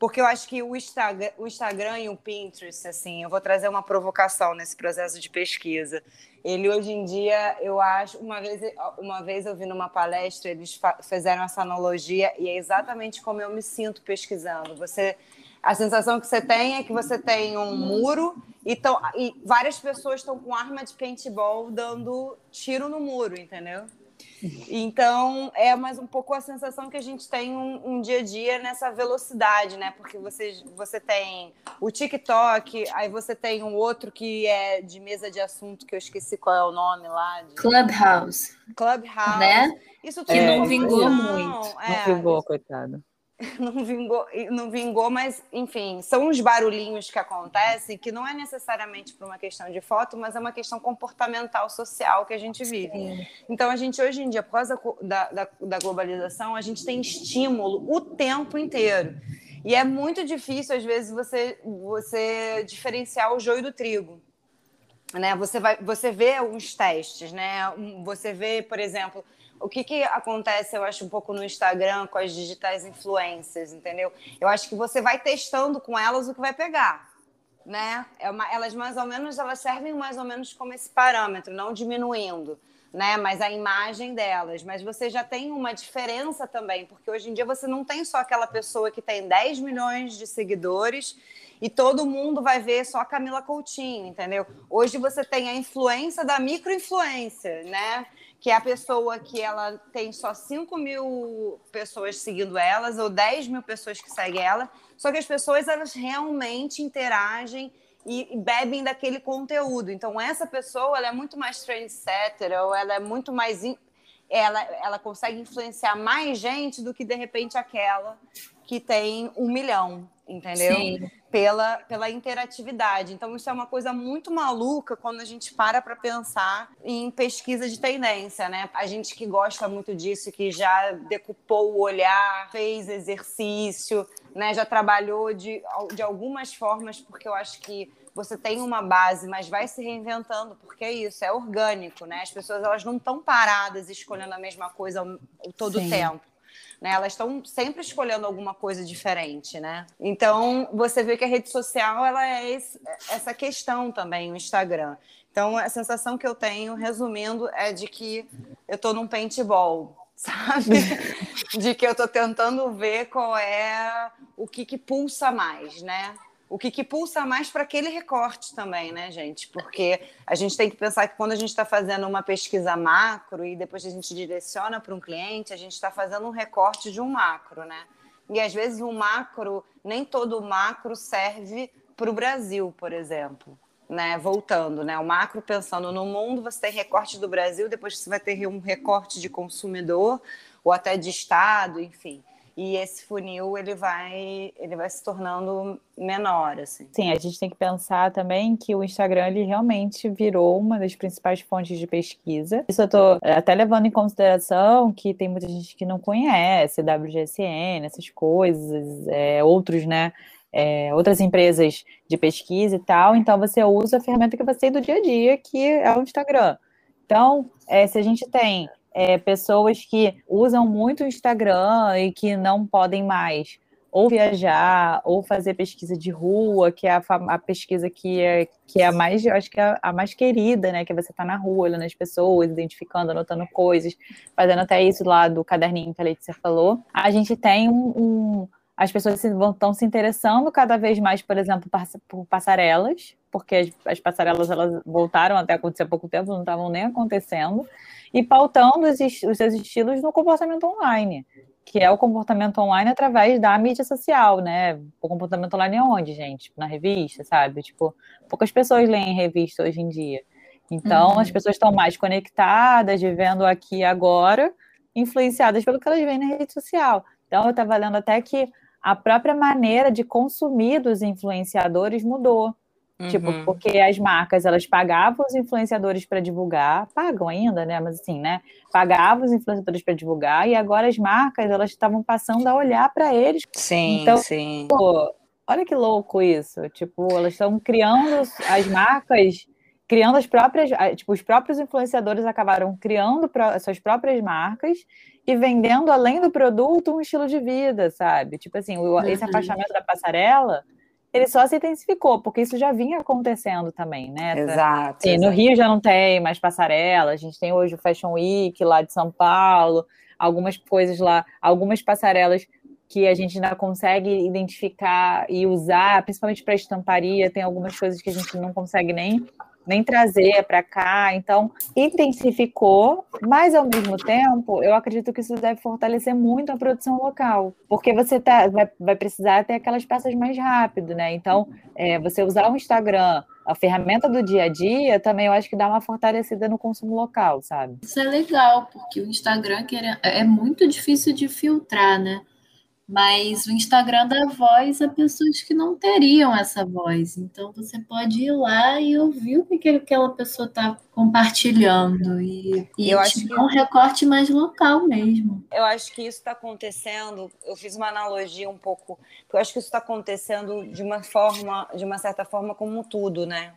porque eu acho que o Instagram, o Instagram e o Pinterest, assim, eu vou trazer uma provocação nesse processo de pesquisa. Ele hoje em dia, eu acho, uma vez, uma vez eu vi numa palestra, eles fizeram essa analogia e é exatamente como eu me sinto pesquisando. Você, a sensação que você tem é que você tem um muro e, tão, e várias pessoas estão com arma de paintball dando tiro no muro, entendeu? Então, é mais um pouco a sensação que a gente tem um, um, dia a dia nessa velocidade, né? Porque você, você tem o TikTok, aí você tem um outro que é de mesa de assunto, que eu esqueci qual é o nome lá. De... Clubhouse. Clubhouse. Né? Isso tudo é, não vingou muito. É, não vingou, coitado. não vingou, não vingou, mas enfim, são os barulhinhos que acontecem que não é necessariamente por uma questão de foto, mas é uma questão comportamental social que a gente vive. Sim. Então a gente hoje em dia, por causa da, da, da globalização, a gente tem estímulo o tempo inteiro. E é muito difícil, às vezes, você, você diferenciar o joio do trigo. Né? Você, vai, você vê os testes, né? Você vê, por exemplo, o que, que acontece, eu acho, um pouco no Instagram com as digitais influências, entendeu? Eu acho que você vai testando com elas o que vai pegar, né? É uma, elas mais ou menos, elas servem mais ou menos como esse parâmetro, não diminuindo. né? Mas a imagem delas. Mas você já tem uma diferença também, porque hoje em dia você não tem só aquela pessoa que tem 10 milhões de seguidores e todo mundo vai ver só a Camila Coutinho, entendeu? Hoje você tem a influência da microinfluência, né? Que é a pessoa que ela tem só 5 mil pessoas seguindo elas ou 10 mil pessoas que seguem ela, só que as pessoas elas realmente interagem e, bebem daquele conteúdo. Então, essa pessoa ela é muito mais trendsetter, ou ela é muito mais. In... Ela, ela consegue influenciar mais gente do que, de repente, aquela que tem um milhão, entendeu? Sim pela, pela interatividade. Então, isso é uma coisa muito maluca quando a gente para para pensar em pesquisa de tendência, né? A gente que gosta muito disso, que já decupou o olhar, fez exercício, né? já trabalhou de, de algumas formas, porque eu acho que você tem uma base, mas vai se reinventando, porque é isso, é orgânico, né? As pessoas elas não estão paradas escolhendo a mesma coisa todo o tempo né? Elas estão sempre escolhendo alguma coisa diferente, né? Então, você vê que a rede social, ela é esse, essa questão também, o Instagram. Então, a sensação que eu tenho, resumindo, é de que eu estou num paintball, sabe? de que eu estou tentando ver qual é o que, que pulsa mais, né? O que, que pulsa mais para aquele recorte também, né, gente? Porque a gente tem que pensar que quando a gente está fazendo uma pesquisa macro e depois a gente direciona para um cliente, a gente está fazendo um recorte de um macro, né? E às vezes o macro, nem todo macro serve para o Brasil, por exemplo. Né, voltando, né? O macro pensando no mundo, você tem recorte do Brasil, depois você vai ter um recorte de consumidor ou até de estado, enfim e esse funil ele vai ele vai se tornando menor assim. Sim, a gente tem que pensar também que o Instagram ele realmente virou uma das principais fontes de pesquisa. Isso eu estou é, até levando em consideração que tem muita gente que não conhece WGSN, essas coisas, é, outros, né? É, outras empresas de pesquisa e tal, então você usa a ferramenta que você tem do dia a dia, que é o Instagram. Então, é, se a gente tem é, pessoas que usam muito o Instagram e que não podem mais ou viajar ou fazer pesquisa de rua, que é a, a pesquisa que é, que é a mais, eu acho que é a mais querida, né? Que você está na rua, olhando as pessoas, identificando, anotando coisas, fazendo até isso lá do caderninho que a Letícia falou. A gente tem um, um as pessoas estão se interessando cada vez mais, por exemplo, por passarelas, porque as, as passarelas elas voltaram até acontecer há pouco tempo, não estavam nem acontecendo e pautando os, os seus estilos no comportamento online, que é o comportamento online através da mídia social, né? O comportamento online é onde, gente? Na revista, sabe? Tipo, poucas pessoas leem revista hoje em dia. Então, uhum. as pessoas estão mais conectadas, vivendo aqui agora, influenciadas pelo que elas veem na rede social. Então, eu estava lendo até que a própria maneira de consumir dos influenciadores mudou. Tipo, uhum. porque as marcas, elas pagavam os influenciadores para divulgar, pagam ainda, né? Mas assim, né? Pagavam os influenciadores para divulgar e agora as marcas, elas estavam passando a olhar para eles. Sim, então, sim. Pô, olha que louco isso. Tipo, elas estão criando as marcas, criando as próprias, tipo, os próprios influenciadores acabaram criando as suas próprias marcas e vendendo além do produto um estilo de vida, sabe? Tipo assim, esse uhum. afastamento da passarela ele só se intensificou, porque isso já vinha acontecendo também, né? Exato. Sim, no Rio já não tem mais passarela, a gente tem hoje o Fashion Week lá de São Paulo, algumas coisas lá, algumas passarelas que a gente ainda consegue identificar e usar, principalmente para estamparia, tem algumas coisas que a gente não consegue nem nem trazer para cá. Então, intensificou, mas ao mesmo tempo, eu acredito que isso deve fortalecer muito a produção local, porque você tá, vai, vai precisar ter aquelas peças mais rápido, né? Então, é, você usar o Instagram, a ferramenta do dia a dia, também eu acho que dá uma fortalecida no consumo local, sabe? Isso é legal, porque o Instagram é muito difícil de filtrar, né? Mas o Instagram dá voz a pessoas que não teriam essa voz. Então você pode ir lá e ouvir o que aquela pessoa está compartilhando. E, e eu acho que é um recorte mais local mesmo. Eu acho que isso está acontecendo. Eu fiz uma analogia um pouco. Eu acho que isso está acontecendo de uma forma, de uma certa forma, como tudo, né?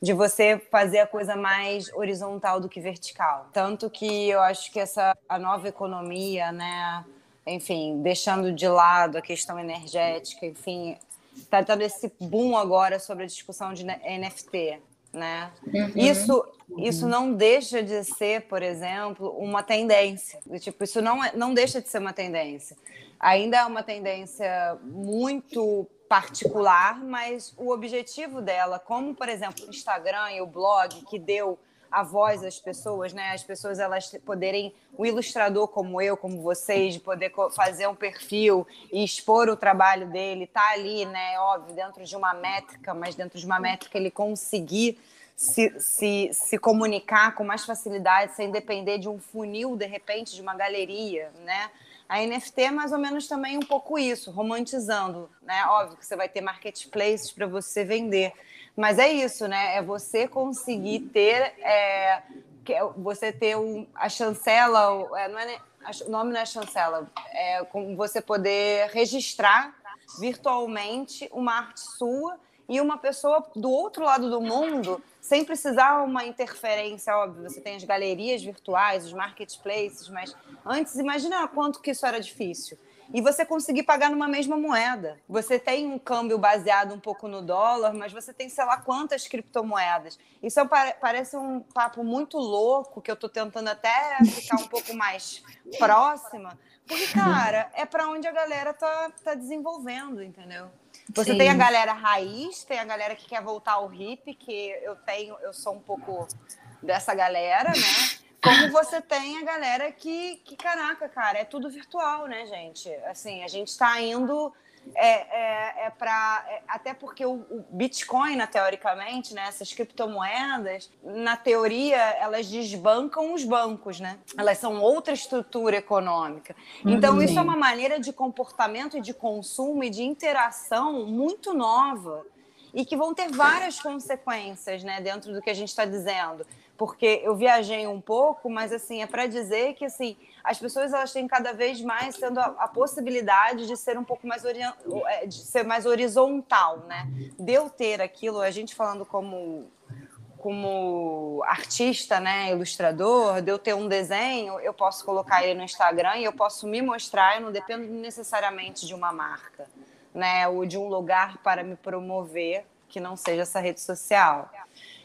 de você fazer a coisa mais horizontal do que vertical. Tanto que eu acho que essa a nova economia, né, enfim, deixando de lado a questão energética, enfim, está dando esse boom agora sobre a discussão de NFT, né? Uhum. Isso isso não deixa de ser, por exemplo, uma tendência. Tipo, isso não, é, não deixa de ser uma tendência. Ainda é uma tendência muito particular, mas o objetivo dela, como por exemplo o Instagram e o blog que deu a voz às pessoas, né? As pessoas elas poderem, o ilustrador como eu, como vocês, de poder fazer um perfil e expor o trabalho dele, tá ali, né? Óbvio, dentro de uma métrica, mas dentro de uma métrica ele conseguir se, se, se comunicar com mais facilidade, sem depender de um funil, de repente, de uma galeria, né? A NFT é mais ou menos também um pouco isso, romantizando, né? Óbvio que você vai ter marketplaces para você vender, mas é isso, né? É você conseguir ter, é, é você ter um, a chancela, é, não é, o nome não é chancela, é como você poder registrar virtualmente uma arte sua e uma pessoa do outro lado do mundo, sem precisar uma interferência, óbvio. Você tem as galerias virtuais, os marketplaces, mas antes, imagina quanto que isso era difícil e você conseguir pagar numa mesma moeda. Você tem um câmbio baseado um pouco no dólar, mas você tem sei lá quantas criptomoedas. Isso é, parece um papo muito louco que eu estou tentando até ficar um pouco mais próxima, porque cara, é para onde a galera tá, tá desenvolvendo, entendeu? Você Sim. tem a galera raiz, tem a galera que quer voltar ao hip, que eu tenho, eu sou um pouco dessa galera, né? Como você tem a galera que, que, caraca, cara, é tudo virtual, né, gente? Assim, a gente está indo é, é, é para. É, até porque o, o, Bitcoin, né, teoricamente, né, essas criptomoedas, na teoria, elas desbancam os bancos, né? Elas são outra estrutura econômica. Então, uhum. isso é uma maneira de comportamento e de consumo e de interação muito nova e que vão ter várias consequências né, dentro do que a gente está dizendo porque eu viajei um pouco, mas assim é para dizer que assim as pessoas elas têm cada vez mais tendo a, a possibilidade de ser um pouco mais é, de ser mais horizontal, né? De eu ter aquilo, a gente falando como como artista, né, ilustrador, de eu ter um desenho, eu posso colocar ele no Instagram e eu posso me mostrar, eu não dependo necessariamente de uma marca, né, ou de um lugar para me promover que não seja essa rede social.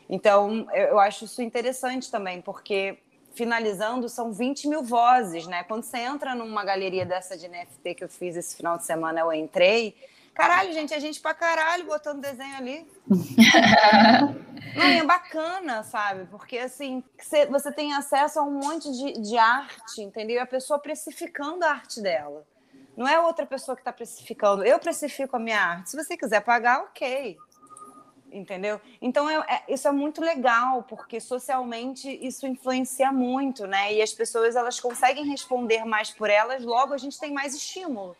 Então, eu acho isso interessante também, porque finalizando, são 20 mil vozes, né? Quando você entra numa galeria dessa de NFT que eu fiz esse final de semana, eu entrei. Caralho, gente, a gente pra caralho botando desenho ali. Não, é bacana, sabe? Porque assim, você tem acesso a um monte de, de arte, entendeu? E a pessoa precificando a arte dela. Não é outra pessoa que está precificando. Eu precifico a minha arte. Se você quiser pagar, ok entendeu? Então é, é, isso é muito legal porque socialmente isso influencia muito, né? E as pessoas elas conseguem responder mais por elas, logo a gente tem mais estímulo,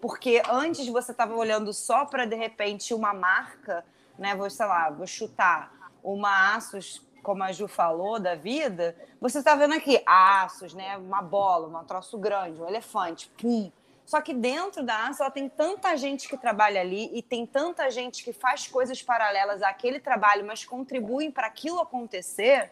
porque antes você estava olhando só para de repente uma marca, né? Vou sei lá, vou chutar uma Asus como a Ju falou, da vida, você está vendo aqui aços, né? Uma bola, um troço grande, um elefante, pum. Só que dentro da ASA, ela tem tanta gente que trabalha ali e tem tanta gente que faz coisas paralelas àquele trabalho, mas contribuem para aquilo acontecer,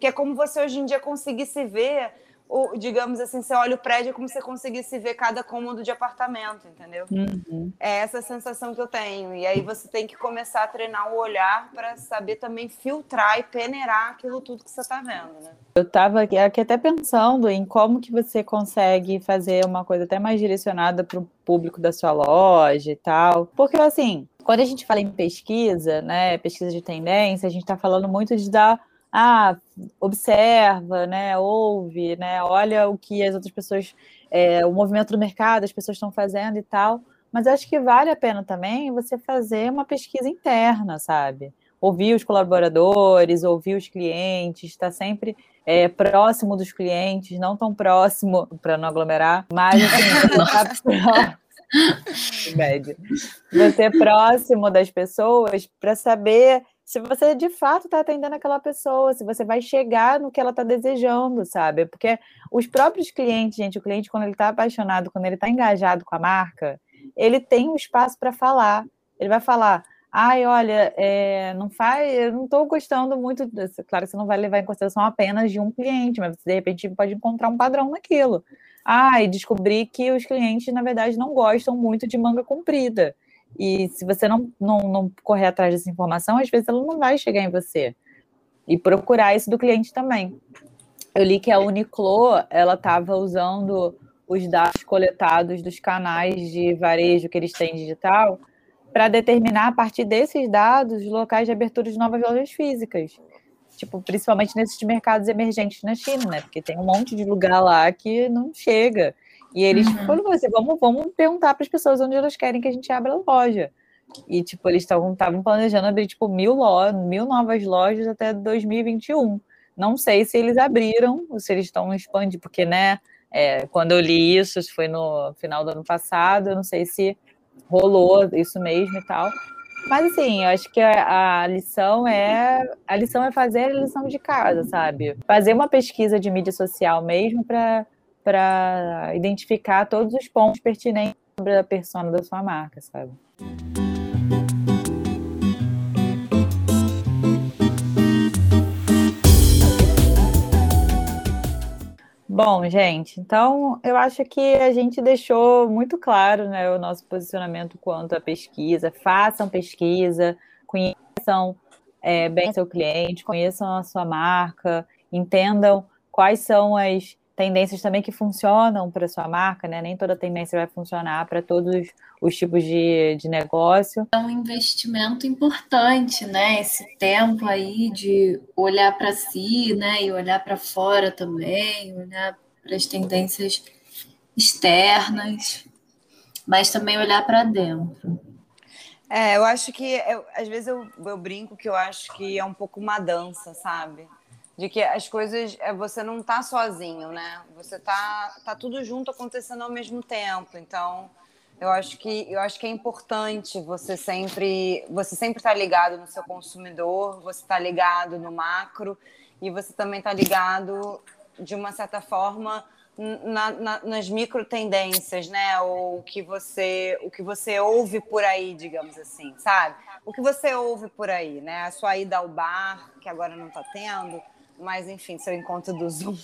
que é como você hoje em dia conseguir se ver ou, digamos assim, você olha o prédio é como se você conseguisse ver cada cômodo de apartamento, entendeu? Uhum. É essa sensação que eu tenho. E aí você tem que começar a treinar o olhar para saber também filtrar e peneirar aquilo tudo que você está vendo, né? Eu estava aqui, aqui até pensando em como que você consegue fazer uma coisa até mais direcionada para o público da sua loja e tal. Porque, assim, quando a gente fala em pesquisa, né, pesquisa de tendência, a gente está falando muito de dar ah, observa, né, ouve, né, olha o que as outras pessoas, é, o movimento do mercado, as pessoas estão fazendo e tal. Mas acho que vale a pena também você fazer uma pesquisa interna, sabe? Ouvir os colaboradores, ouvir os clientes, estar tá sempre é, próximo dos clientes, não tão próximo para não aglomerar, mas assim, você tá você é próximo das pessoas para saber se você de fato está atendendo aquela pessoa, se você vai chegar no que ela está desejando, sabe? Porque os próprios clientes, gente, o cliente, quando ele está apaixonado, quando ele está engajado com a marca, ele tem um espaço para falar. Ele vai falar. Ai, olha, é, não faz, eu não estou gostando muito. Disso. Claro você não vai levar em consideração apenas de um cliente, mas você de repente pode encontrar um padrão naquilo. Ai, descobri que os clientes, na verdade, não gostam muito de manga comprida. E se você não, não, não correr atrás dessa informação, às vezes ela não vai chegar em você. e procurar isso do cliente também. Eu li que a Uniqlo ela estava usando os dados coletados dos canais de varejo que eles têm digital para determinar a partir desses dados locais de abertura de novas lojas físicas. Tipo, principalmente nesses mercados emergentes na China, né? Porque tem um monte de lugar lá que não chega. E eles uhum. falaram assim, vamos, vamos perguntar para as pessoas onde elas querem que a gente abra a loja. E, tipo, eles estavam planejando abrir, tipo, mil, lo mil novas lojas até 2021. Não sei se eles abriram, ou se eles estão expandindo, porque, né, é, quando eu li isso, isso foi no final do ano passado, eu não sei se rolou isso mesmo e tal. Mas assim, eu acho que a, a, lição é a lição é fazer a lição de casa, sabe? Fazer uma pesquisa de mídia social mesmo para identificar todos os pontos pertinentes sobre a persona da sua marca, sabe? Bom, gente, então eu acho que a gente deixou muito claro né, o nosso posicionamento quanto à pesquisa. Façam pesquisa, conheçam é, bem seu cliente, conheçam a sua marca, entendam quais são as tendências também que funcionam para sua marca, né? Nem toda tendência vai funcionar para todos os tipos de, de negócio. É um investimento importante, né? Esse tempo aí de olhar para si, né? E olhar para fora também, olhar para as tendências externas, mas também olhar para dentro. É, eu acho que eu, às vezes eu, eu brinco que eu acho que é um pouco uma dança, sabe? De que as coisas é, você não está sozinho, né? Você tá tá tudo junto acontecendo ao mesmo tempo. Então, eu acho que eu acho que é importante você sempre você sempre tá ligado no seu consumidor, você está ligado no macro e você também está ligado de uma certa forma na, na, nas micro tendências, né? O que você o que você ouve por aí, digamos assim, sabe? O que você ouve por aí, né? A sua ida ao bar, que agora não está tendo, mas, enfim, seu encontro do Zoom.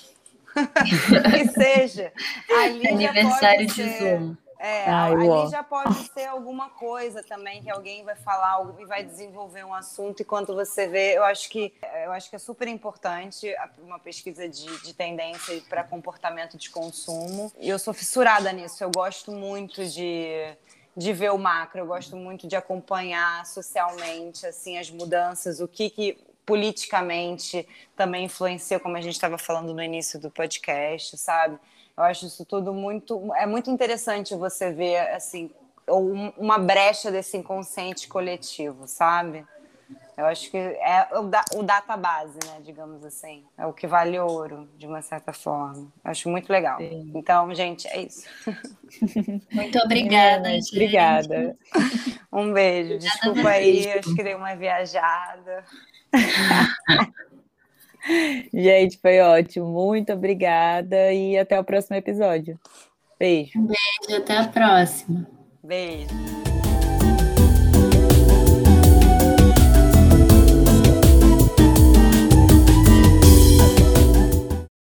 que seja. Ali Aniversário de ser, Zoom. É, Ai, ali ó. já pode ser alguma coisa também que alguém vai falar e vai desenvolver um assunto. E quando você vê, eu acho que eu acho que é super importante uma pesquisa de, de tendência para comportamento de consumo. E eu sou fissurada nisso. Eu gosto muito de de ver o macro, eu gosto muito de acompanhar socialmente assim as mudanças, o que, que politicamente também influencia, como a gente estava falando no início do podcast, sabe? Eu acho isso tudo muito. É muito interessante você ver, assim, uma brecha desse inconsciente coletivo, sabe? Eu acho que é o, da, o data base, né? Digamos assim. É o que vale ouro, de uma certa forma. Eu acho muito legal. Sim. Então, gente, é isso. Muito obrigada, gente. Obrigada. Um beijo. Desculpa aí, acho que dei uma viajada. Gente, foi ótimo. Muito obrigada e até o próximo episódio. Beijo. Um beijo, até a próxima. Beijo.